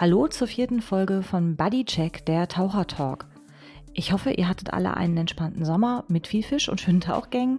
Hallo zur vierten Folge von Buddy Check, der Taucher Talk. Ich hoffe, ihr hattet alle einen entspannten Sommer mit viel Fisch und schönen Tauchgängen.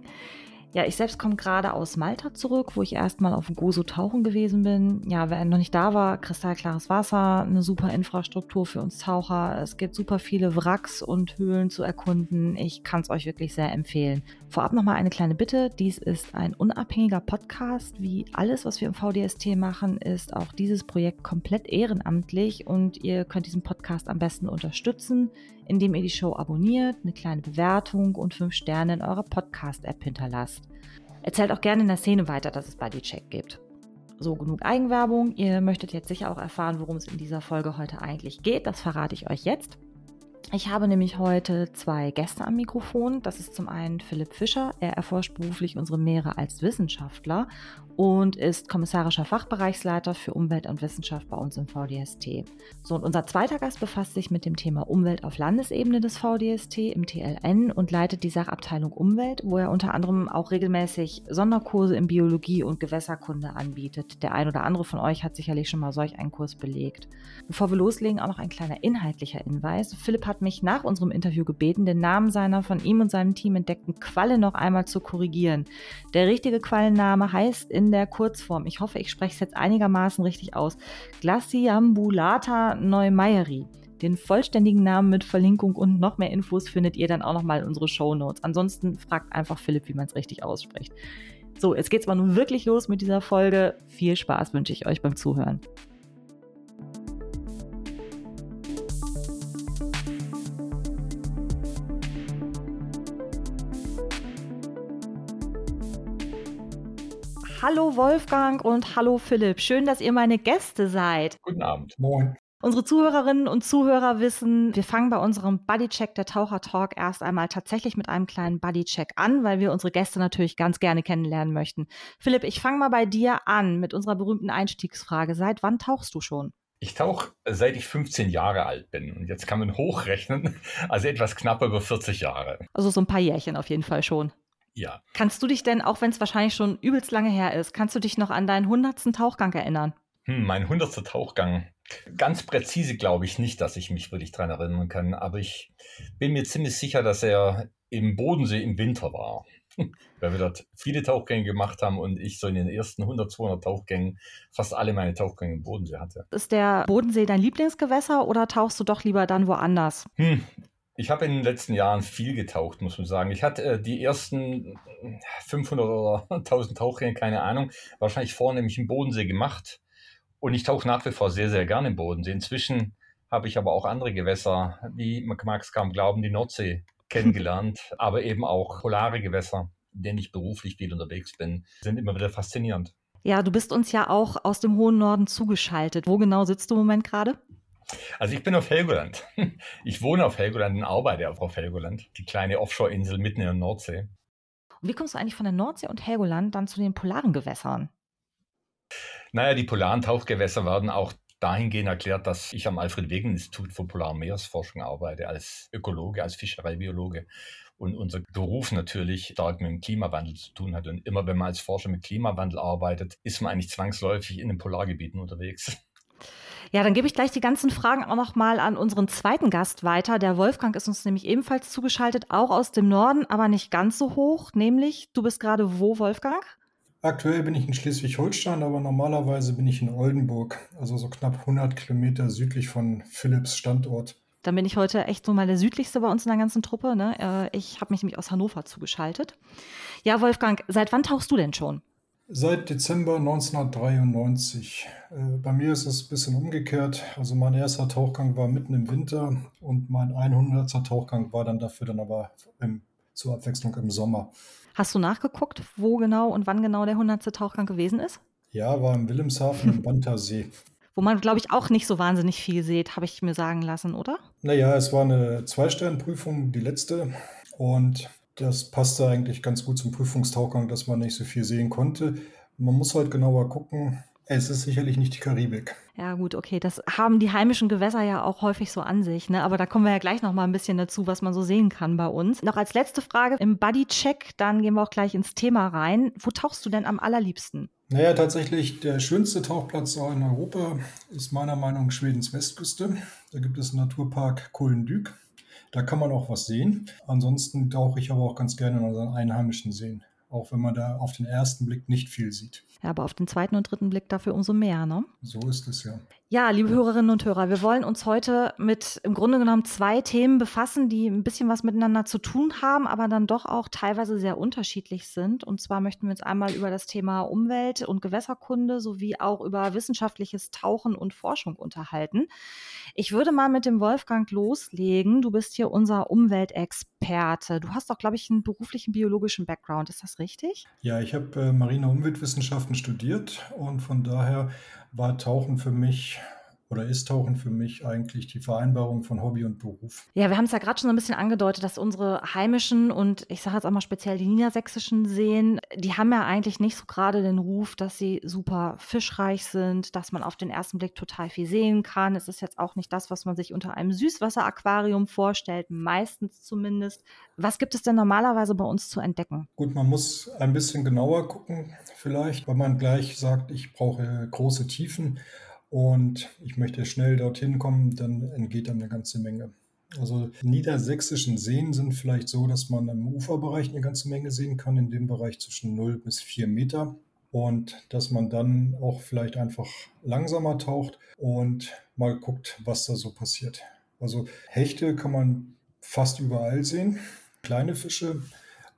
Ja, ich selbst komme gerade aus Malta zurück, wo ich erstmal auf Gozo tauchen gewesen bin. Ja, wer noch nicht da war, kristallklares Wasser, eine super Infrastruktur für uns Taucher. Es gibt super viele Wracks und Höhlen zu erkunden. Ich kann es euch wirklich sehr empfehlen. Vorab nochmal eine kleine Bitte. Dies ist ein unabhängiger Podcast. Wie alles, was wir im VDST machen, ist auch dieses Projekt komplett ehrenamtlich und ihr könnt diesen Podcast am besten unterstützen, indem ihr die Show abonniert, eine kleine Bewertung und fünf Sterne in eurer Podcast-App hinterlasst. Erzählt auch gerne in der Szene weiter, dass es Bodycheck gibt. So, genug Eigenwerbung. Ihr möchtet jetzt sicher auch erfahren, worum es in dieser Folge heute eigentlich geht. Das verrate ich euch jetzt. Ich habe nämlich heute zwei Gäste am Mikrofon. Das ist zum einen Philipp Fischer. Er erforscht beruflich unsere Meere als Wissenschaftler und ist kommissarischer Fachbereichsleiter für Umwelt und Wissenschaft bei uns im VDST. So, und unser zweiter Gast befasst sich mit dem Thema Umwelt auf Landesebene des VDST im TLN und leitet die Sachabteilung Umwelt, wo er unter anderem auch regelmäßig Sonderkurse in Biologie und Gewässerkunde anbietet. Der ein oder andere von euch hat sicherlich schon mal solch einen Kurs belegt. Bevor wir loslegen, auch noch ein kleiner inhaltlicher Hinweis. Philipp hat mich nach unserem Interview gebeten, den Namen seiner von ihm und seinem Team entdeckten Qualle noch einmal zu korrigieren. Der richtige Quallenname heißt in der Kurzform, ich hoffe, ich spreche es jetzt einigermaßen richtig aus, Glaciambulata neumeieri. Den vollständigen Namen mit Verlinkung und noch mehr Infos findet ihr dann auch nochmal in unsere Show Notes. Ansonsten fragt einfach Philipp, wie man es richtig ausspricht. So, jetzt geht's mal nun wirklich los mit dieser Folge. Viel Spaß wünsche ich euch beim Zuhören. Hallo Wolfgang und hallo Philipp. Schön, dass ihr meine Gäste seid. Guten Abend. Moin. Unsere Zuhörerinnen und Zuhörer wissen, wir fangen bei unserem Bodycheck der Taucher Talk erst einmal tatsächlich mit einem kleinen Bodycheck an, weil wir unsere Gäste natürlich ganz gerne kennenlernen möchten. Philipp, ich fange mal bei dir an mit unserer berühmten Einstiegsfrage. Seit wann tauchst du schon? Ich tauche seit ich 15 Jahre alt bin. Und jetzt kann man hochrechnen, also etwas knapp über 40 Jahre. Also so ein paar Jährchen auf jeden Fall schon. Ja. Kannst du dich denn, auch wenn es wahrscheinlich schon übelst lange her ist, kannst du dich noch an deinen hundertsten Tauchgang erinnern? Hm, mein hundertster Tauchgang. Ganz präzise glaube ich nicht, dass ich mich wirklich daran erinnern kann, aber ich bin mir ziemlich sicher, dass er im Bodensee im Winter war. Weil wir dort viele Tauchgänge gemacht haben und ich so in den ersten 100, 200 Tauchgängen fast alle meine Tauchgänge im Bodensee hatte. Ist der Bodensee dein Lieblingsgewässer oder tauchst du doch lieber dann woanders? Hm, ich habe in den letzten Jahren viel getaucht, muss man sagen. Ich hatte äh, die ersten 500 oder 1000 Tauchgänge, keine Ahnung, wahrscheinlich vornehmlich im Bodensee gemacht. Und ich tauche nach wie vor sehr, sehr gerne im Bodensee. Inzwischen habe ich aber auch andere Gewässer, wie man mag es kaum glauben, die Nordsee kennengelernt, aber eben auch polare Gewässer, in denen ich beruflich viel unterwegs bin, sind immer wieder faszinierend. Ja, du bist uns ja auch aus dem hohen Norden zugeschaltet. Wo genau sitzt du im Moment gerade? Also ich bin auf Helgoland. Ich wohne auf Helgoland und arbeite auch auf Helgoland, die kleine Offshore-Insel mitten in der Nordsee. Und wie kommst du eigentlich von der Nordsee und Helgoland dann zu den polaren Gewässern? Naja, die polaren Tauchgewässer werden auch dahingehend erklärt, dass ich am Alfred-Wegener-Institut für Polar- und Meeresforschung arbeite, als Ökologe, als Fischereibiologe und unser Beruf natürlich stark mit dem Klimawandel zu tun hat. Und immer wenn man als Forscher mit Klimawandel arbeitet, ist man eigentlich zwangsläufig in den Polargebieten unterwegs. Ja, dann gebe ich gleich die ganzen Fragen auch noch mal an unseren zweiten Gast weiter. Der Wolfgang ist uns nämlich ebenfalls zugeschaltet, auch aus dem Norden, aber nicht ganz so hoch. Nämlich, du bist gerade wo, Wolfgang? Aktuell bin ich in Schleswig-Holstein, aber normalerweise bin ich in Oldenburg, also so knapp 100 Kilometer südlich von Philips Standort. Dann bin ich heute echt so mal der südlichste bei uns in der ganzen Truppe. Ne? Äh, ich habe mich nämlich aus Hannover zugeschaltet. Ja, Wolfgang, seit wann tauchst du denn schon? Seit Dezember 1993. Äh, bei mir ist es ein bisschen umgekehrt. Also mein erster Tauchgang war mitten im Winter und mein 100. Tauchgang war dann dafür dann aber im, zur Abwechslung im Sommer. Hast du nachgeguckt, wo genau und wann genau der 100. Tauchgang gewesen ist? Ja, war im Wilhelmshaven im Bantersee. Wo man, glaube ich, auch nicht so wahnsinnig viel sieht, habe ich mir sagen lassen, oder? Naja, es war eine Zwei-Sterne-Prüfung, die letzte. Und das passte eigentlich ganz gut zum Prüfungstauchgang, dass man nicht so viel sehen konnte. Man muss halt genauer gucken. Es ist sicherlich nicht die Karibik. Ja, gut, okay. Das haben die heimischen Gewässer ja auch häufig so an sich, ne? Aber da kommen wir ja gleich noch mal ein bisschen dazu, was man so sehen kann bei uns. Noch als letzte Frage im Buddy-Check, dann gehen wir auch gleich ins Thema rein. Wo tauchst du denn am allerliebsten? Naja, tatsächlich der schönste Tauchplatz in Europa ist meiner Meinung nach Schwedens Westküste. Da gibt es einen Naturpark Kulendück. Da kann man auch was sehen. Ansonsten tauche ich aber auch ganz gerne in unseren einheimischen Seen auch wenn man da auf den ersten Blick nicht viel sieht. Ja, aber auf den zweiten und dritten Blick dafür umso mehr, ne? So ist es ja. Ja, liebe Hörerinnen und Hörer, wir wollen uns heute mit im Grunde genommen zwei Themen befassen, die ein bisschen was miteinander zu tun haben, aber dann doch auch teilweise sehr unterschiedlich sind. Und zwar möchten wir uns einmal über das Thema Umwelt- und Gewässerkunde sowie auch über wissenschaftliches Tauchen und Forschung unterhalten. Ich würde mal mit dem Wolfgang loslegen. Du bist hier unser Umweltexperte. Du hast doch, glaube ich, einen beruflichen biologischen Background. Ist das richtig? Ja, ich habe äh, Marine Umweltwissenschaften studiert und von daher war Tauchen für mich oder ist Tauchen für mich eigentlich die Vereinbarung von Hobby und Beruf? Ja, wir haben es ja gerade schon so ein bisschen angedeutet, dass unsere heimischen und ich sage jetzt auch mal speziell die niedersächsischen Seen, die haben ja eigentlich nicht so gerade den Ruf, dass sie super fischreich sind, dass man auf den ersten Blick total viel sehen kann. Es ist jetzt auch nicht das, was man sich unter einem Süßwasseraquarium vorstellt, meistens zumindest. Was gibt es denn normalerweise bei uns zu entdecken? Gut, man muss ein bisschen genauer gucken, vielleicht, weil man gleich sagt, ich brauche große Tiefen und ich möchte schnell dorthin kommen, dann entgeht dann eine ganze Menge. Also niedersächsischen Seen sind vielleicht so, dass man im Uferbereich eine ganze Menge sehen kann, in dem Bereich zwischen 0 bis 4 Meter. Und dass man dann auch vielleicht einfach langsamer taucht und mal guckt, was da so passiert. Also Hechte kann man fast überall sehen, kleine Fische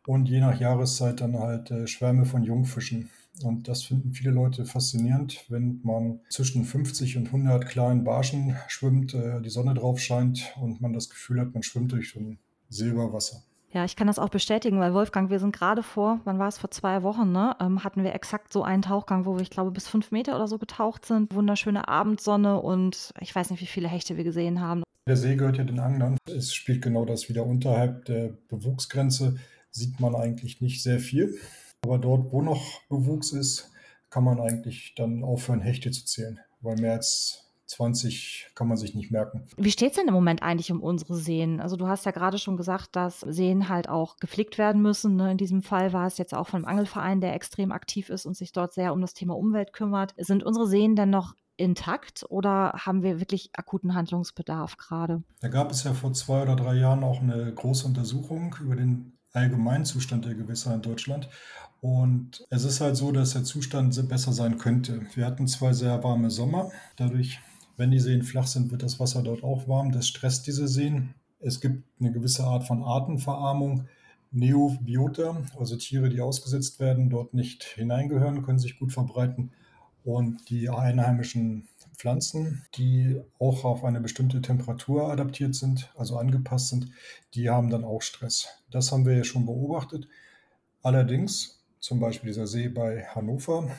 und je nach Jahreszeit dann halt äh, Schwärme von Jungfischen. Und das finden viele Leute faszinierend, wenn man zwischen 50 und 100 kleinen Barschen schwimmt, äh, die Sonne drauf scheint und man das Gefühl hat, man schwimmt durch so ein Silberwasser. Ja, ich kann das auch bestätigen, weil Wolfgang, wir sind gerade vor, wann war es, vor zwei Wochen, ne, ähm, hatten wir exakt so einen Tauchgang, wo wir, ich glaube, bis fünf Meter oder so getaucht sind. Wunderschöne Abendsonne und ich weiß nicht, wie viele Hechte wir gesehen haben. Der See gehört ja den Anglern. Es spielt genau das wieder unterhalb der Bewuchsgrenze, sieht man eigentlich nicht sehr viel. Aber dort, wo noch Bewuchs ist, kann man eigentlich dann aufhören, Hechte zu zählen, weil mehr als 20 kann man sich nicht merken. Wie steht es denn im Moment eigentlich um unsere Seen? Also du hast ja gerade schon gesagt, dass Seen halt auch gepflegt werden müssen. Ne? In diesem Fall war es jetzt auch von einem Angelverein, der extrem aktiv ist und sich dort sehr um das Thema Umwelt kümmert. Sind unsere Seen denn noch intakt oder haben wir wirklich akuten Handlungsbedarf gerade? Da gab es ja vor zwei oder drei Jahren auch eine große Untersuchung über den Allgemeinzustand der Gewässer in Deutschland. Und es ist halt so, dass der Zustand besser sein könnte. Wir hatten zwei sehr warme Sommer. Dadurch, wenn die Seen flach sind, wird das Wasser dort auch warm. Das stresst diese Seen. Es gibt eine gewisse Art von Artenverarmung. Neobiota, also Tiere, die ausgesetzt werden, dort nicht hineingehören, können sich gut verbreiten. Und die einheimischen Pflanzen, die auch auf eine bestimmte Temperatur adaptiert sind, also angepasst sind, die haben dann auch Stress. Das haben wir ja schon beobachtet. Allerdings zum Beispiel dieser See bei Hannover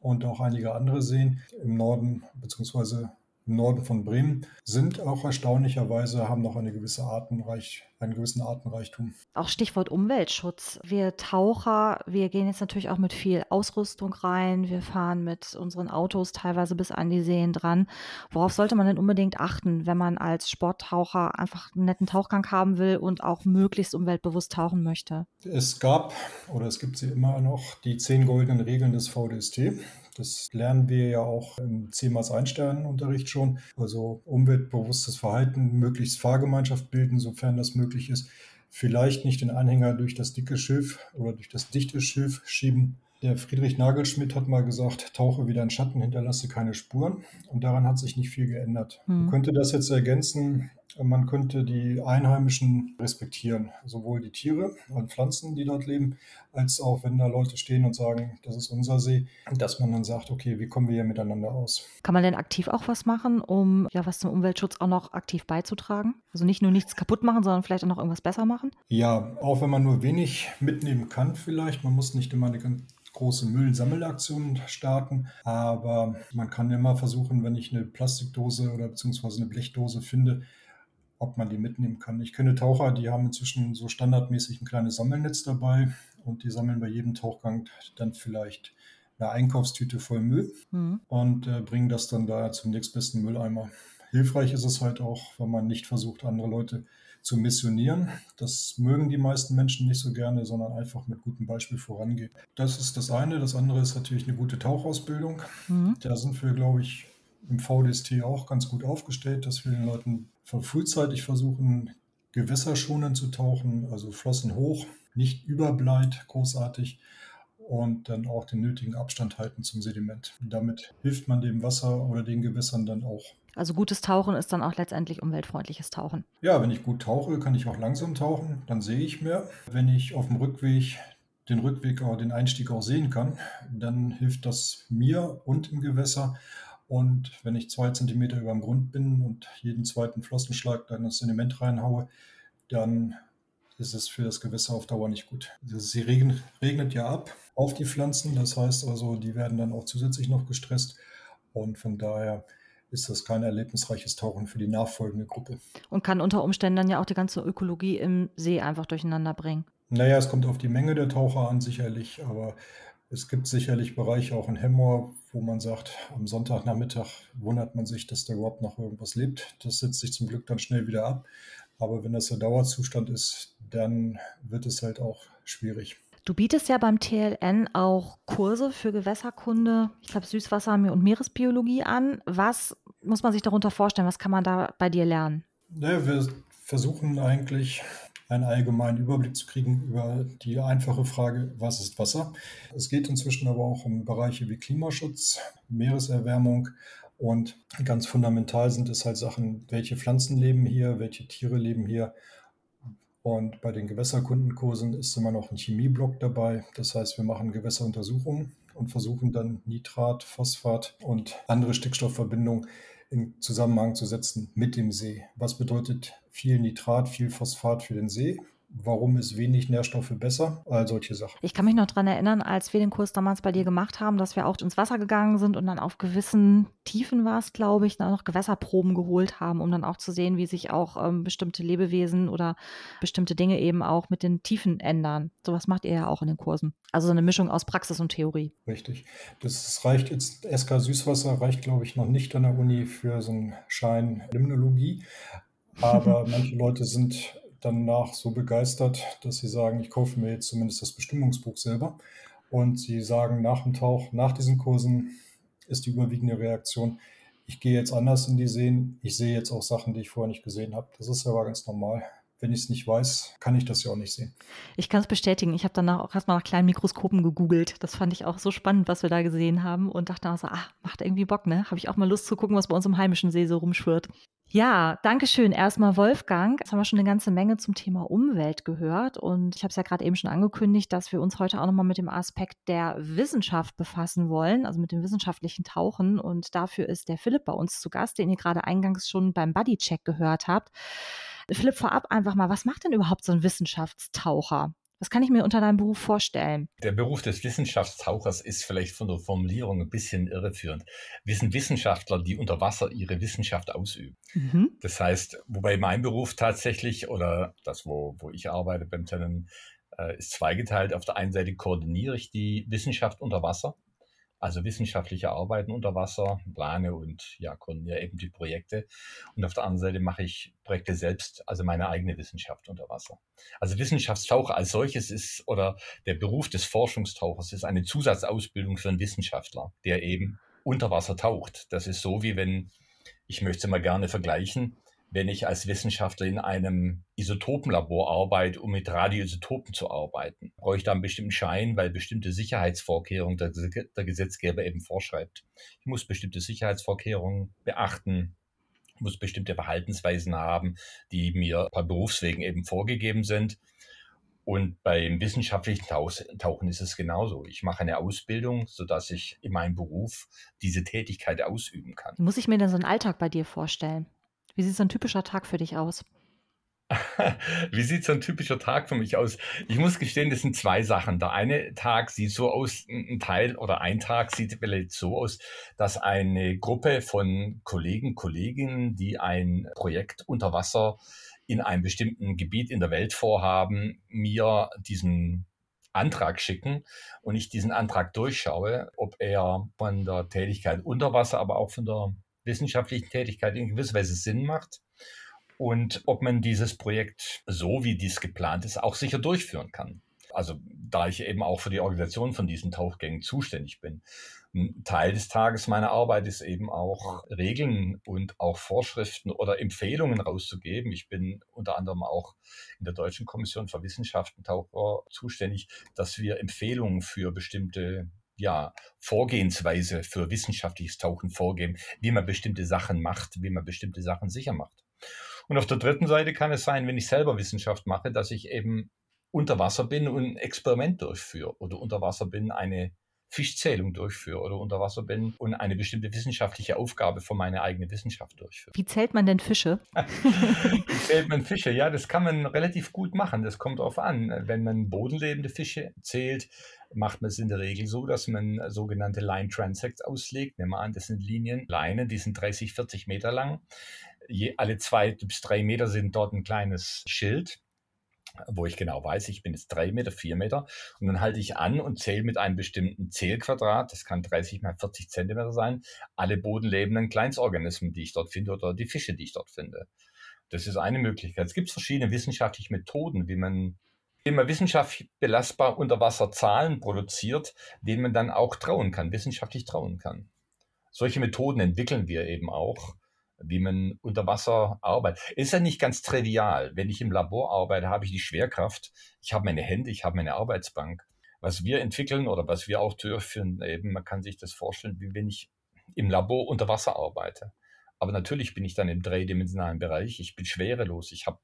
und auch einige andere Seen im Norden bzw im Norden von Bremen sind auch erstaunlicherweise, haben noch eine gewisse Artenreich, einen gewissen Artenreichtum. Auch Stichwort Umweltschutz. Wir Taucher, wir gehen jetzt natürlich auch mit viel Ausrüstung rein. Wir fahren mit unseren Autos teilweise bis an die Seen dran. Worauf sollte man denn unbedingt achten, wenn man als Sporttaucher einfach einen netten Tauchgang haben will und auch möglichst umweltbewusst tauchen möchte? Es gab oder es gibt sie immer noch die zehn goldenen Regeln des VDST. Das lernen wir ja auch im 10 x 1 Sternenunterricht schon. Also umweltbewusstes Verhalten, möglichst Fahrgemeinschaft bilden, sofern das möglich ist. Vielleicht nicht den Anhänger durch das dicke Schilf oder durch das dichte Schilf schieben. Der Friedrich Nagelschmidt hat mal gesagt, tauche wieder in Schatten, hinterlasse keine Spuren. Und daran hat sich nicht viel geändert. Mhm. Man könnte das jetzt ergänzen man könnte die Einheimischen respektieren, sowohl die Tiere und Pflanzen, die dort leben, als auch wenn da Leute stehen und sagen, das ist unser See, dass man dann sagt, okay, wie kommen wir hier miteinander aus? Kann man denn aktiv auch was machen, um ja was zum Umweltschutz auch noch aktiv beizutragen? Also nicht nur nichts kaputt machen, sondern vielleicht auch noch irgendwas besser machen? Ja, auch wenn man nur wenig mitnehmen kann vielleicht. Man muss nicht immer eine ganz große Müllsammelaktion starten, aber man kann immer versuchen, wenn ich eine Plastikdose oder beziehungsweise eine Blechdose finde, ob man die mitnehmen kann. Ich kenne Taucher, die haben inzwischen so standardmäßig ein kleines Sammelnetz dabei und die sammeln bei jedem Tauchgang dann vielleicht eine Einkaufstüte voll Müll mhm. und äh, bringen das dann da zum nächstbesten Mülleimer. Hilfreich ist es halt auch, wenn man nicht versucht, andere Leute zu missionieren. Das mögen die meisten Menschen nicht so gerne, sondern einfach mit gutem Beispiel vorangehen. Das ist das eine. Das andere ist natürlich eine gute Tauchausbildung. Mhm. Da sind wir, glaube ich, im VDST auch ganz gut aufgestellt, dass wir den Leuten frühzeitig versuchen, gewässerschonend zu tauchen, also Flossen hoch, nicht überbleit, großartig und dann auch den nötigen Abstand halten zum Sediment. Damit hilft man dem Wasser oder den Gewässern dann auch. Also gutes Tauchen ist dann auch letztendlich umweltfreundliches Tauchen. Ja, wenn ich gut tauche, kann ich auch langsam tauchen, dann sehe ich mehr. Wenn ich auf dem Rückweg den Rückweg oder den Einstieg auch sehen kann, dann hilft das mir und im Gewässer. Und wenn ich zwei Zentimeter über dem Grund bin und jeden zweiten Flossenschlag dann das Sediment reinhaue, dann ist es für das Gewässer auf Dauer nicht gut. Also sie regnet, regnet ja ab auf die Pflanzen, das heißt also, die werden dann auch zusätzlich noch gestresst und von daher ist das kein erlebnisreiches Tauchen für die nachfolgende Gruppe. Und kann unter Umständen dann ja auch die ganze Ökologie im See einfach durcheinander bringen. Naja, es kommt auf die Menge der Taucher an, sicherlich, aber es gibt sicherlich Bereiche auch in Hemmoor, wo man sagt, am Sonntagnachmittag wundert man sich, dass da überhaupt noch irgendwas lebt. Das setzt sich zum Glück dann schnell wieder ab. Aber wenn das der Dauerzustand ist, dann wird es halt auch schwierig. Du bietest ja beim TLN auch Kurse für Gewässerkunde, ich glaube Süßwasser- und Meeresbiologie an. Was muss man sich darunter vorstellen? Was kann man da bei dir lernen? Ja, wir versuchen eigentlich einen allgemeinen Überblick zu kriegen über die einfache Frage, was ist Wasser? Es geht inzwischen aber auch um Bereiche wie Klimaschutz, Meereserwärmung, und ganz fundamental sind es halt Sachen, welche Pflanzen leben hier, welche Tiere leben hier. Und bei den Gewässerkundenkursen ist immer noch ein Chemieblock dabei. Das heißt, wir machen Gewässeruntersuchungen und versuchen dann Nitrat, Phosphat und andere Stickstoffverbindungen in Zusammenhang zu setzen mit dem See. Was bedeutet viel Nitrat, viel Phosphat für den See? Warum ist wenig Nährstoffe besser, all solche Sachen. Ich kann mich noch daran erinnern, als wir den Kurs damals bei dir gemacht haben, dass wir auch ins Wasser gegangen sind und dann auf gewissen Tiefen war es, glaube ich, noch Gewässerproben geholt haben, um dann auch zu sehen, wie sich auch ähm, bestimmte Lebewesen oder bestimmte Dinge eben auch mit den Tiefen ändern. Sowas macht ihr ja auch in den Kursen. Also so eine Mischung aus Praxis und Theorie. Richtig. Das reicht jetzt, SK Süßwasser reicht, glaube ich, noch nicht an der Uni für so einen Schein Limnologie. Aber manche Leute sind danach so begeistert, dass sie sagen, ich kaufe mir jetzt zumindest das Bestimmungsbuch selber. Und sie sagen nach dem Tauch, nach diesen Kursen ist die überwiegende Reaktion, ich gehe jetzt anders in die Seen, ich sehe jetzt auch Sachen, die ich vorher nicht gesehen habe. Das ist aber ganz normal. Wenn ich es nicht weiß, kann ich das ja auch nicht sehen. Ich kann es bestätigen. Ich habe danach auch erstmal nach kleinen Mikroskopen gegoogelt. Das fand ich auch so spannend, was wir da gesehen haben und dachte auch so, ah, macht irgendwie Bock, ne? Habe ich auch mal Lust zu gucken, was bei uns im heimischen See so rumschwirrt. Ja, danke schön. Erstmal Wolfgang. Jetzt haben wir schon eine ganze Menge zum Thema Umwelt gehört und ich habe es ja gerade eben schon angekündigt, dass wir uns heute auch nochmal mit dem Aspekt der Wissenschaft befassen wollen, also mit dem wissenschaftlichen Tauchen und dafür ist der Philipp bei uns zu Gast, den ihr gerade eingangs schon beim Buddy-Check gehört habt. Philipp, vorab einfach mal, was macht denn überhaupt so ein Wissenschaftstaucher? Was kann ich mir unter deinem Beruf vorstellen? Der Beruf des Wissenschaftstauchers ist vielleicht von der Formulierung ein bisschen irreführend. Wir sind Wissenschaftler, die unter Wasser ihre Wissenschaft ausüben. Mhm. Das heißt, wobei mein Beruf tatsächlich oder das, wo, wo ich arbeite beim Tennen, äh, ist zweigeteilt. Auf der einen Seite koordiniere ich die Wissenschaft unter Wasser also wissenschaftliche Arbeiten unter Wasser, plane und ja, koordiniere eben die Projekte. Und auf der anderen Seite mache ich Projekte selbst, also meine eigene Wissenschaft unter Wasser. Also Wissenschaftstaucher als solches ist, oder der Beruf des Forschungstauchers ist eine Zusatzausbildung für einen Wissenschaftler, der eben unter Wasser taucht. Das ist so, wie wenn, ich möchte mal gerne vergleichen, wenn ich als Wissenschaftler in einem Isotopenlabor arbeite, um mit Radioisotopen zu arbeiten. Brauche ich da einen bestimmten Schein, weil bestimmte Sicherheitsvorkehrungen der, der Gesetzgeber eben vorschreibt. Ich muss bestimmte Sicherheitsvorkehrungen beachten, muss bestimmte Verhaltensweisen haben, die mir bei Berufswegen eben vorgegeben sind. Und beim wissenschaftlichen Tauchen ist es genauso. Ich mache eine Ausbildung, sodass ich in meinem Beruf diese Tätigkeit ausüben kann. Muss ich mir denn so einen Alltag bei dir vorstellen? Wie sieht so ein typischer Tag für dich aus? Wie sieht so ein typischer Tag für mich aus? Ich muss gestehen, das sind zwei Sachen. Der eine Tag sieht so aus, ein Teil oder ein Tag sieht vielleicht so aus, dass eine Gruppe von Kollegen, Kolleginnen, die ein Projekt unter Wasser in einem bestimmten Gebiet in der Welt vorhaben, mir diesen Antrag schicken und ich diesen Antrag durchschaue, ob er von der Tätigkeit unter Wasser, aber auch von der wissenschaftlichen Tätigkeit in gewisser Weise Sinn macht. und ob man dieses Projekt so, wie dies geplant ist, auch sicher durchführen kann. Also da ich eben auch für die Organisation von diesen Tauchgängen zuständig bin. Ein Teil des Tages meiner Arbeit ist eben auch Regeln und auch Vorschriften oder Empfehlungen rauszugeben. Ich bin unter anderem auch in der Deutschen Kommission für Wissenschaften Taucher zuständig, dass wir Empfehlungen für bestimmte ja, Vorgehensweise für wissenschaftliches Tauchen vorgeben, wie man bestimmte Sachen macht, wie man bestimmte Sachen sicher macht. Und auf der dritten Seite kann es sein, wenn ich selber Wissenschaft mache, dass ich eben unter Wasser bin und ein Experiment durchführe oder unter Wasser bin, eine Fischzählung durchführe oder unter Wasser bin und eine bestimmte wissenschaftliche Aufgabe für meine eigene Wissenschaft durchführe. Wie zählt man denn Fische? Wie zählt man Fische? Ja, das kann man relativ gut machen. Das kommt darauf an. Wenn man bodenlebende Fische zählt, macht man es in der Regel so, dass man sogenannte Line Transects auslegt. Nehmen wir an, das sind Linien, Leinen, die sind 30, 40 Meter lang. Je, alle zwei bis drei Meter sind dort ein kleines Schild wo ich genau weiß, ich bin jetzt drei Meter, vier Meter und dann halte ich an und zähle mit einem bestimmten Zählquadrat, das kann 30 mal 40 Zentimeter sein, alle bodenlebenden Kleinstorganismen, die ich dort finde oder die Fische, die ich dort finde. Das ist eine Möglichkeit. Es gibt verschiedene wissenschaftliche Methoden, wie man immer wissenschaftlich belastbar unter Wasser Zahlen produziert, denen man dann auch trauen kann, wissenschaftlich trauen kann. Solche Methoden entwickeln wir eben auch wie man unter Wasser arbeitet. Ist ja nicht ganz trivial. Wenn ich im Labor arbeite, habe ich die Schwerkraft, ich habe meine Hände, ich habe meine Arbeitsbank. Was wir entwickeln oder was wir auch durchführen, eben, man kann sich das vorstellen, wie wenn ich im Labor unter Wasser arbeite. Aber natürlich bin ich dann im dreidimensionalen Bereich. Ich bin schwerelos. Ich habe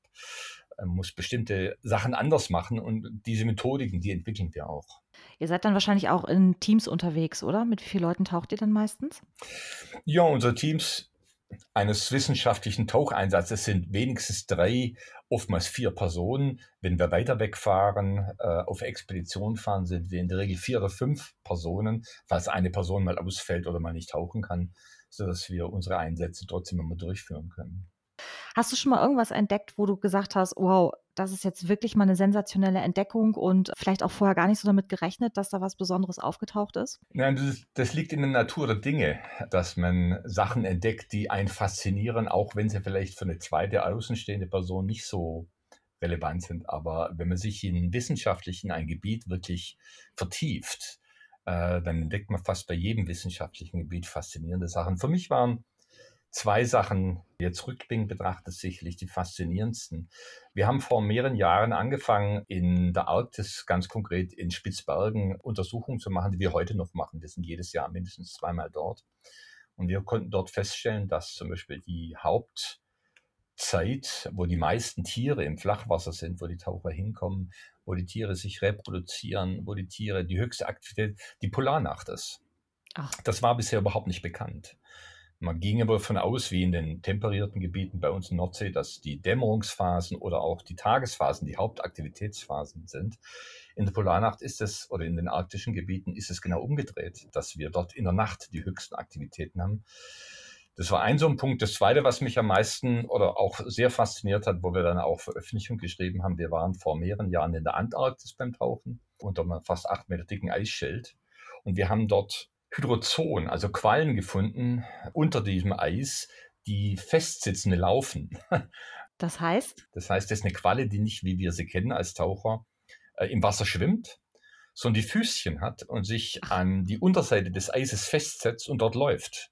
äh, muss bestimmte Sachen anders machen und diese Methodiken, die entwickeln wir auch. Ihr seid dann wahrscheinlich auch in Teams unterwegs, oder? Mit wie vielen Leuten taucht ihr dann meistens? Ja, unsere Teams eines wissenschaftlichen Taucheinsatzes sind wenigstens drei, oftmals vier Personen. Wenn wir weiter wegfahren, äh, auf Expedition fahren, sind wir in der Regel vier oder fünf Personen, falls eine Person mal ausfällt oder mal nicht tauchen kann, sodass wir unsere Einsätze trotzdem immer durchführen können. Hast du schon mal irgendwas entdeckt, wo du gesagt hast, wow, das ist jetzt wirklich mal eine sensationelle Entdeckung und vielleicht auch vorher gar nicht so damit gerechnet, dass da was Besonderes aufgetaucht ist? Nein, das, das liegt in der Natur der Dinge, dass man Sachen entdeckt, die einen faszinieren, auch wenn sie vielleicht für eine zweite außenstehende Person nicht so relevant sind. Aber wenn man sich in wissenschaftlichen ein Gebiet wirklich vertieft, äh, dann entdeckt man fast bei jedem wissenschaftlichen Gebiet faszinierende Sachen. Für mich waren zwei Sachen jetzt rückblickend betrachtet sicherlich die faszinierendsten. Wir haben vor mehreren Jahren angefangen, in der Arktis, ganz konkret in Spitzbergen, Untersuchungen zu machen, die wir heute noch machen. Wir sind jedes Jahr mindestens zweimal dort. Und wir konnten dort feststellen, dass zum Beispiel die Hauptzeit, wo die meisten Tiere im Flachwasser sind, wo die Taucher hinkommen, wo die Tiere sich reproduzieren, wo die Tiere die höchste Aktivität, die Polarnacht ist. Ach. Das war bisher überhaupt nicht bekannt. Man ging aber davon aus, wie in den temperierten Gebieten bei uns in Nordsee, dass die Dämmerungsphasen oder auch die Tagesphasen die Hauptaktivitätsphasen sind. In der Polarnacht ist es, oder in den arktischen Gebieten ist es genau umgedreht, dass wir dort in der Nacht die höchsten Aktivitäten haben. Das war ein so ein Punkt. Das zweite, was mich am meisten oder auch sehr fasziniert hat, wo wir dann auch Veröffentlichung geschrieben haben, wir waren vor mehreren Jahren in der Antarktis beim Tauchen unter einem fast acht Meter dicken Eisschild. Und wir haben dort Hydrozoen, also Quallen gefunden unter diesem Eis, die festsitzende laufen. Das heißt? Das heißt, das ist eine Qualle, die nicht, wie wir sie kennen als Taucher, äh, im Wasser schwimmt, sondern die Füßchen hat und sich an die Unterseite des Eises festsetzt und dort läuft.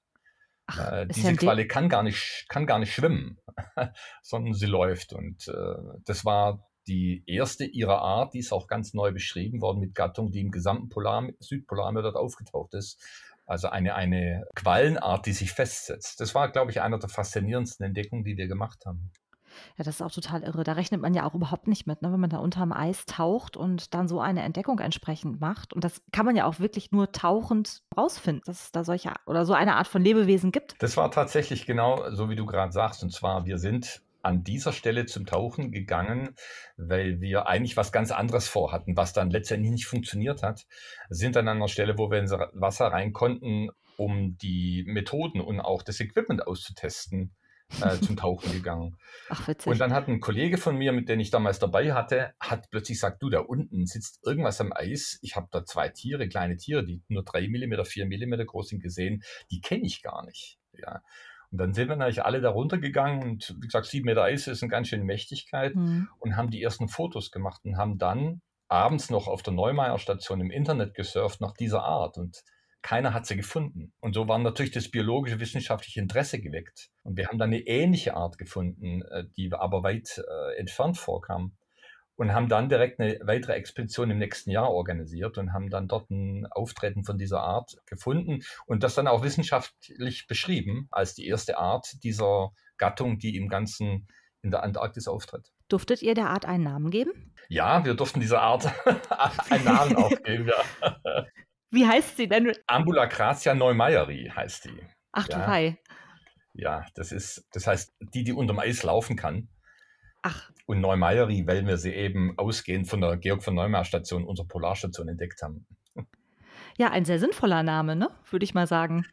Ach, äh, diese Qualle kann gar nicht, kann gar nicht schwimmen, sondern sie läuft. Und äh, das war die erste ihrer Art, die ist auch ganz neu beschrieben worden mit Gattung, die im gesamten Polar, Südpolarmeer dort aufgetaucht ist. Also eine, eine Quallenart, die sich festsetzt. Das war, glaube ich, einer der faszinierendsten Entdeckungen, die wir gemacht haben. Ja, das ist auch total irre. Da rechnet man ja auch überhaupt nicht mit, ne? wenn man da unterm Eis taucht und dann so eine Entdeckung entsprechend macht. Und das kann man ja auch wirklich nur tauchend rausfinden, dass es da solche oder so eine Art von Lebewesen gibt. Das war tatsächlich genau so, wie du gerade sagst. Und zwar, wir sind an dieser Stelle zum Tauchen gegangen, weil wir eigentlich was ganz anderes vorhatten, was dann letztendlich nicht funktioniert hat. Sind dann an einer Stelle, wo wir ins Wasser rein konnten, um die Methoden und auch das Equipment auszutesten. Äh, zum Tauchen gegangen. Ach, witzig. Und dann hat ein Kollege von mir, mit dem ich damals dabei hatte, hat plötzlich gesagt, du, da unten sitzt irgendwas am Eis. Ich habe da zwei Tiere, kleine Tiere, die nur drei Millimeter, vier Millimeter groß sind, gesehen. Die kenne ich gar nicht. Ja. Und dann sind wir natürlich alle da runtergegangen und wie gesagt, sieben Meter Eis ist eine ganz schöne Mächtigkeit mhm. und haben die ersten Fotos gemacht und haben dann abends noch auf der Neumeier Station im Internet gesurft nach dieser Art und keiner hat sie gefunden. Und so war natürlich das biologische wissenschaftliche Interesse geweckt. Und wir haben dann eine ähnliche Art gefunden, äh, die aber weit äh, entfernt vorkam und haben dann direkt eine weitere Expedition im nächsten Jahr organisiert und haben dann dort ein Auftreten von dieser Art gefunden und das dann auch wissenschaftlich beschrieben als die erste Art dieser Gattung, die im Ganzen in der Antarktis auftritt. Durftet ihr der Art einen Namen geben? Ja, wir durften dieser Art einen Namen auch geben. Ja. Wie heißt sie denn? Ambulacratia neumeyeri heißt die. Ach du ja. Ja, das ist, das heißt, die, die unterm Eis laufen kann. Ach. Und Neumeyeri, weil wir sie eben ausgehend von der Georg von Neumayer Station, unserer Polarstation, entdeckt haben. Ja, ein sehr sinnvoller Name, ne? Würde ich mal sagen.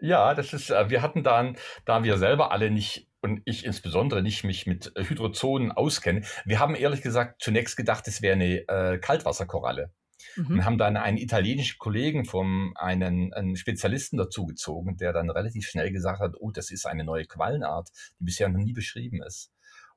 Ja, das ist, äh, wir hatten dann, da wir selber alle nicht und ich insbesondere nicht mich mit Hydrozonen auskenne, wir haben ehrlich gesagt zunächst gedacht, es wäre eine äh, Kaltwasserkoralle. Mhm. Und haben dann einen italienischen Kollegen vom einen, einen Spezialisten dazugezogen, der dann relativ schnell gesagt hat, oh, das ist eine neue Quallenart, die bisher noch nie beschrieben ist.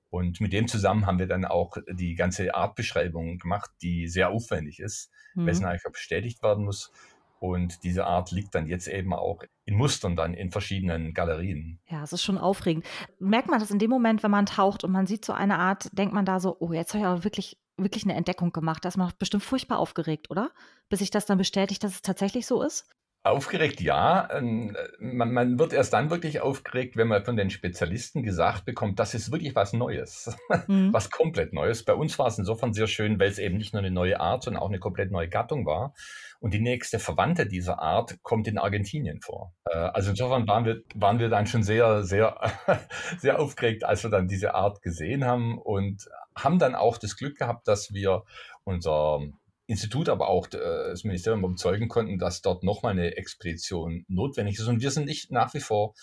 Und mit dem zusammen haben wir dann auch die ganze Artbeschreibung gemacht, die sehr aufwendig ist, mhm. wessen eigentlich bestätigt werden muss. Und diese Art liegt dann jetzt eben auch in Mustern dann in verschiedenen Galerien. Ja, es ist schon aufregend. Merkt man das in dem Moment, wenn man taucht und man sieht so eine Art, denkt man da so, oh, jetzt habe ich aber wirklich, wirklich eine Entdeckung gemacht. Da ist man bestimmt furchtbar aufgeregt, oder? Bis sich das dann bestätigt, dass es tatsächlich so ist? Aufgeregt, ja. Ähm, man, man, wird erst dann wirklich aufgeregt, wenn man von den Spezialisten gesagt bekommt, das ist wirklich was Neues, mhm. was komplett Neues. Bei uns war es insofern sehr schön, weil es eben nicht nur eine neue Art, sondern auch eine komplett neue Gattung war. Und die nächste Verwandte dieser Art kommt in Argentinien vor. Äh, also insofern waren wir, waren wir dann schon sehr, sehr, sehr aufgeregt, als wir dann diese Art gesehen haben und haben dann auch das Glück gehabt, dass wir unser Institut, aber auch äh, das Ministerium überzeugen konnten, dass dort nochmal eine Expedition notwendig ist. Und wir sind nicht nach wie vor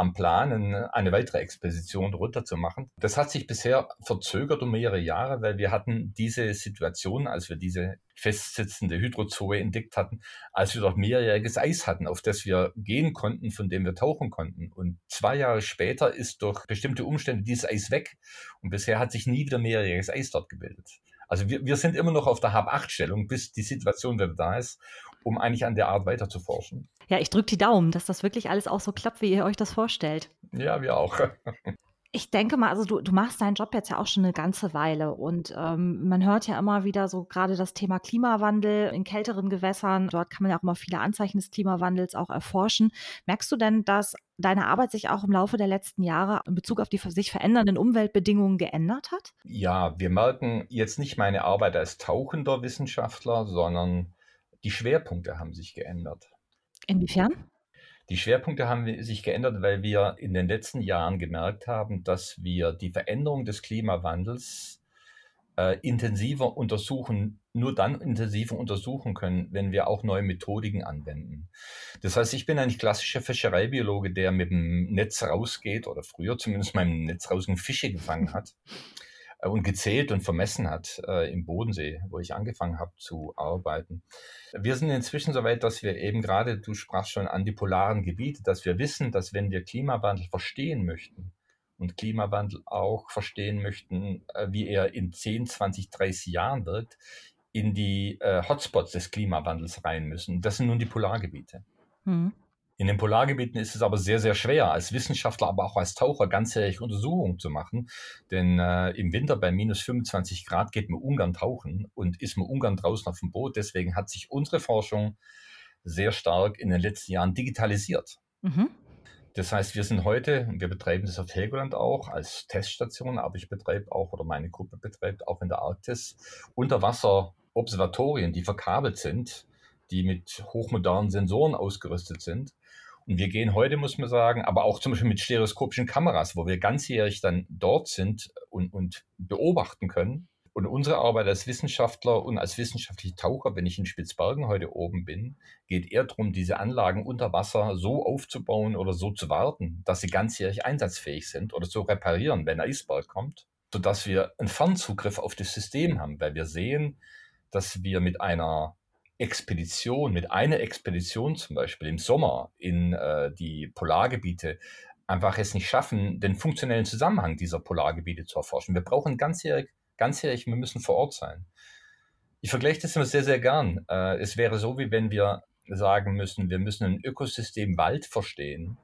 am Plan, eine weitere Expedition runterzumachen. Das hat sich bisher verzögert um mehrere Jahre, weil wir hatten diese Situation, als wir diese festsitzende Hydrozoe entdeckt hatten, als wir dort mehrjähriges Eis hatten, auf das wir gehen konnten, von dem wir tauchen konnten. Und zwei Jahre später ist durch bestimmte Umstände dieses Eis weg. Und bisher hat sich nie wieder mehrjähriges Eis dort gebildet. Also wir, wir sind immer noch auf der Hab-8-Stellung, bis die Situation wieder da ist, um eigentlich an der Art weiter zu forschen. Ja, ich drücke die Daumen, dass das wirklich alles auch so klappt, wie ihr euch das vorstellt. Ja, wir auch. Ich denke mal, also du, du machst deinen Job jetzt ja auch schon eine ganze Weile und ähm, man hört ja immer wieder so gerade das Thema Klimawandel in kälteren Gewässern. Dort kann man ja auch mal viele Anzeichen des Klimawandels auch erforschen. Merkst du denn, dass deine Arbeit sich auch im Laufe der letzten Jahre in Bezug auf die sich verändernden Umweltbedingungen geändert hat? Ja, wir merken jetzt nicht meine Arbeit als tauchender Wissenschaftler, sondern die Schwerpunkte haben sich geändert. Inwiefern? Die Schwerpunkte haben sich geändert, weil wir in den letzten Jahren gemerkt haben, dass wir die Veränderung des Klimawandels äh, intensiver untersuchen, nur dann intensiver untersuchen können, wenn wir auch neue Methodiken anwenden. Das heißt, ich bin eigentlich klassischer Fischereibiologe, der mit dem Netz rausgeht oder früher zumindest mit dem Netz raus Fische gefangen hat und gezählt und vermessen hat äh, im Bodensee, wo ich angefangen habe zu arbeiten. Wir sind inzwischen so weit, dass wir eben gerade, du sprachst schon an die polaren Gebiete, dass wir wissen, dass wenn wir Klimawandel verstehen möchten und Klimawandel auch verstehen möchten, äh, wie er in 10, 20, 30 Jahren wirkt, in die äh, Hotspots des Klimawandels rein müssen. Das sind nun die Polargebiete. Mhm. In den Polargebieten ist es aber sehr, sehr schwer, als Wissenschaftler, aber auch als Taucher ganzjährig Untersuchungen zu machen. Denn äh, im Winter bei minus 25 Grad geht man ungern tauchen und ist man ungern draußen auf dem Boot. Deswegen hat sich unsere Forschung sehr stark in den letzten Jahren digitalisiert. Mhm. Das heißt, wir sind heute, wir betreiben das auf Helgoland auch als Teststation, aber ich betreibe auch, oder meine Gruppe betreibt auch in der Arktis Unterwasserobservatorien, die verkabelt sind, die mit hochmodernen Sensoren ausgerüstet sind und wir gehen heute, muss man sagen, aber auch zum Beispiel mit stereoskopischen Kameras, wo wir ganzjährig dann dort sind und, und beobachten können. Und unsere Arbeit als Wissenschaftler und als wissenschaftliche Taucher, wenn ich in Spitzbergen heute oben bin, geht eher darum, diese Anlagen unter Wasser so aufzubauen oder so zu warten, dass sie ganzjährig einsatzfähig sind oder zu reparieren, wenn ein Eisberg kommt, sodass wir einen Fernzugriff auf das System haben, weil wir sehen, dass wir mit einer Expedition, mit einer Expedition zum Beispiel im Sommer in äh, die Polargebiete einfach es nicht schaffen, den funktionellen Zusammenhang dieser Polargebiete zu erforschen. Wir brauchen ganzjährig, ganzjährig, wir müssen vor Ort sein. Ich vergleiche das immer sehr, sehr gern. Äh, es wäre so, wie wenn wir sagen müssen, wir müssen ein Ökosystem Wald verstehen.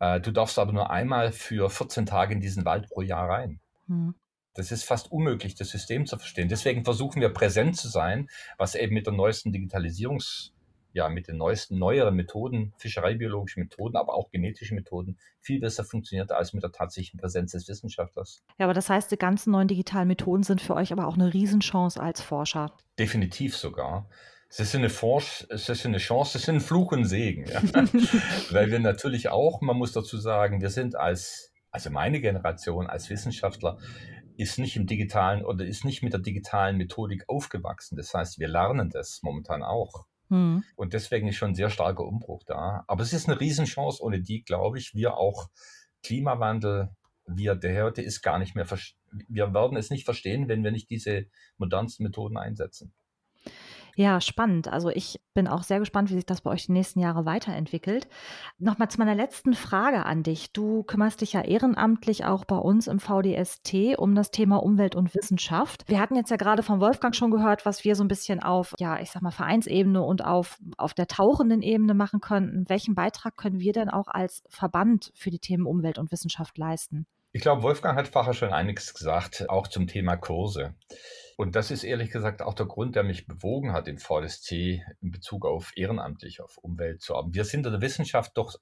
Äh, du darfst aber nur einmal für 14 Tage in diesen Wald pro Jahr rein. Hm. Das ist fast unmöglich, das System zu verstehen. Deswegen versuchen wir präsent zu sein, was eben mit der neuesten Digitalisierungs- ja, mit den neuesten, neueren Methoden, fischereibiologischen Methoden, aber auch genetische Methoden viel besser funktioniert als mit der tatsächlichen Präsenz des Wissenschaftlers. Ja, aber das heißt, die ganzen neuen digitalen Methoden sind für euch aber auch eine Riesenchance als Forscher. Definitiv sogar. Es ist eine, Forsch es ist eine Chance, es ist ein Fluch und Segen. Ja. Weil wir natürlich auch, man muss dazu sagen, wir sind als, also meine Generation als Wissenschaftler, ist nicht im digitalen oder ist nicht mit der digitalen Methodik aufgewachsen. Das heißt, wir lernen das momentan auch. Mhm. Und deswegen ist schon ein sehr starker Umbruch da. Aber es ist eine Riesenchance, ohne die, glaube ich, wir auch Klimawandel, wie er der heute ist, gar nicht mehr, wir werden es nicht verstehen, wenn wir nicht diese modernsten Methoden einsetzen. Ja, spannend. Also ich bin auch sehr gespannt, wie sich das bei euch die nächsten Jahre weiterentwickelt. Nochmal zu meiner letzten Frage an dich. Du kümmerst dich ja ehrenamtlich auch bei uns im VDST um das Thema Umwelt und Wissenschaft. Wir hatten jetzt ja gerade von Wolfgang schon gehört, was wir so ein bisschen auf, ja, ich sag mal, Vereinsebene und auf, auf der tauchenden Ebene machen könnten. Welchen Beitrag können wir denn auch als Verband für die Themen Umwelt und Wissenschaft leisten? Ich glaube, Wolfgang hat vorher schon einiges gesagt, auch zum Thema Kurse. Und das ist ehrlich gesagt auch der Grund, der mich bewogen hat, im VST in Bezug auf ehrenamtlich, auf Umwelt zu arbeiten. Wir sind in der Wissenschaft doch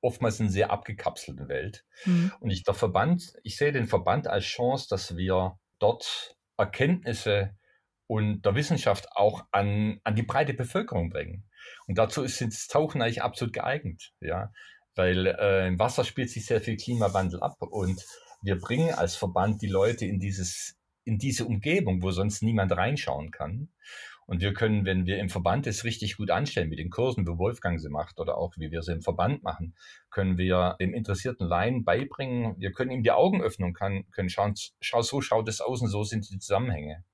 oftmals in sehr abgekapselten Welt. Mhm. Und ich, der Verband, ich sehe den Verband als Chance, dass wir dort Erkenntnisse und der Wissenschaft auch an, an die breite Bevölkerung bringen. Und dazu ist das Tauchen eigentlich absolut geeignet, ja, weil äh, im Wasser spielt sich sehr viel Klimawandel ab und wir bringen als Verband die Leute in dieses in diese Umgebung, wo sonst niemand reinschauen kann. Und wir können, wenn wir im Verband es richtig gut anstellen, mit den Kursen, wie Wolfgang sie macht oder auch wie wir sie im Verband machen, können wir dem interessierten Laien beibringen, wir können ihm die Augen öffnen und können schauen, schau, so schaut es aus und so sind die Zusammenhänge.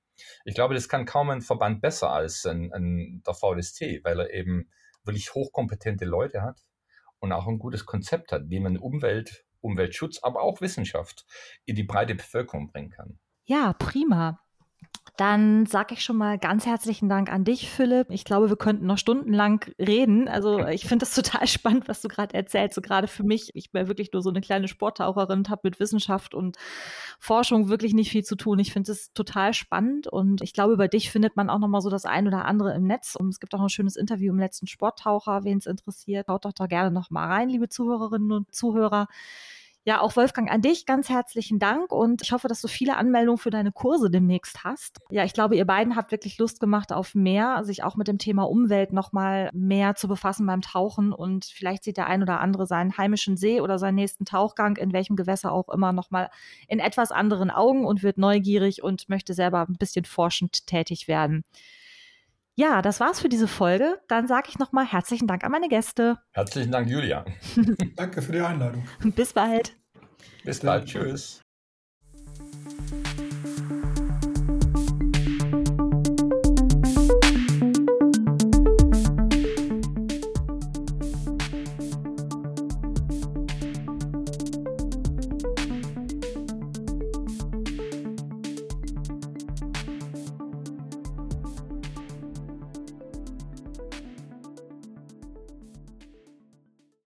Ich glaube, das kann kaum ein Verband besser als ein, ein, der VDST, weil er eben wirklich hochkompetente Leute hat und auch ein gutes Konzept hat, wie man Umwelt, Umweltschutz, aber auch Wissenschaft in die breite Bevölkerung bringen kann. Ja, prima. Dann sage ich schon mal ganz herzlichen Dank an dich, Philipp. Ich glaube, wir könnten noch stundenlang reden. Also ich finde das total spannend, was du gerade erzählst. So gerade für mich, ich bin wirklich nur so eine kleine Sporttaucherin und habe mit Wissenschaft und Forschung wirklich nicht viel zu tun. Ich finde es total spannend und ich glaube, über dich findet man auch noch mal so das ein oder andere im Netz. Und es gibt auch ein schönes Interview im letzten Sporttaucher, wen es interessiert. Schaut doch da gerne noch mal rein, liebe Zuhörerinnen und Zuhörer. Ja, auch Wolfgang an dich ganz herzlichen Dank und ich hoffe, dass du viele Anmeldungen für deine Kurse demnächst hast. Ja, ich glaube, ihr beiden habt wirklich Lust gemacht auf mehr, sich auch mit dem Thema Umwelt nochmal mehr zu befassen beim Tauchen und vielleicht sieht der ein oder andere seinen heimischen See oder seinen nächsten Tauchgang, in welchem Gewässer auch immer, nochmal in etwas anderen Augen und wird neugierig und möchte selber ein bisschen forschend tätig werden. Ja, das war's für diese Folge. Dann sage ich nochmal herzlichen Dank an meine Gäste. Herzlichen Dank, Julia. Danke für die Einladung. Bis bald. Bis bald. Tschüss.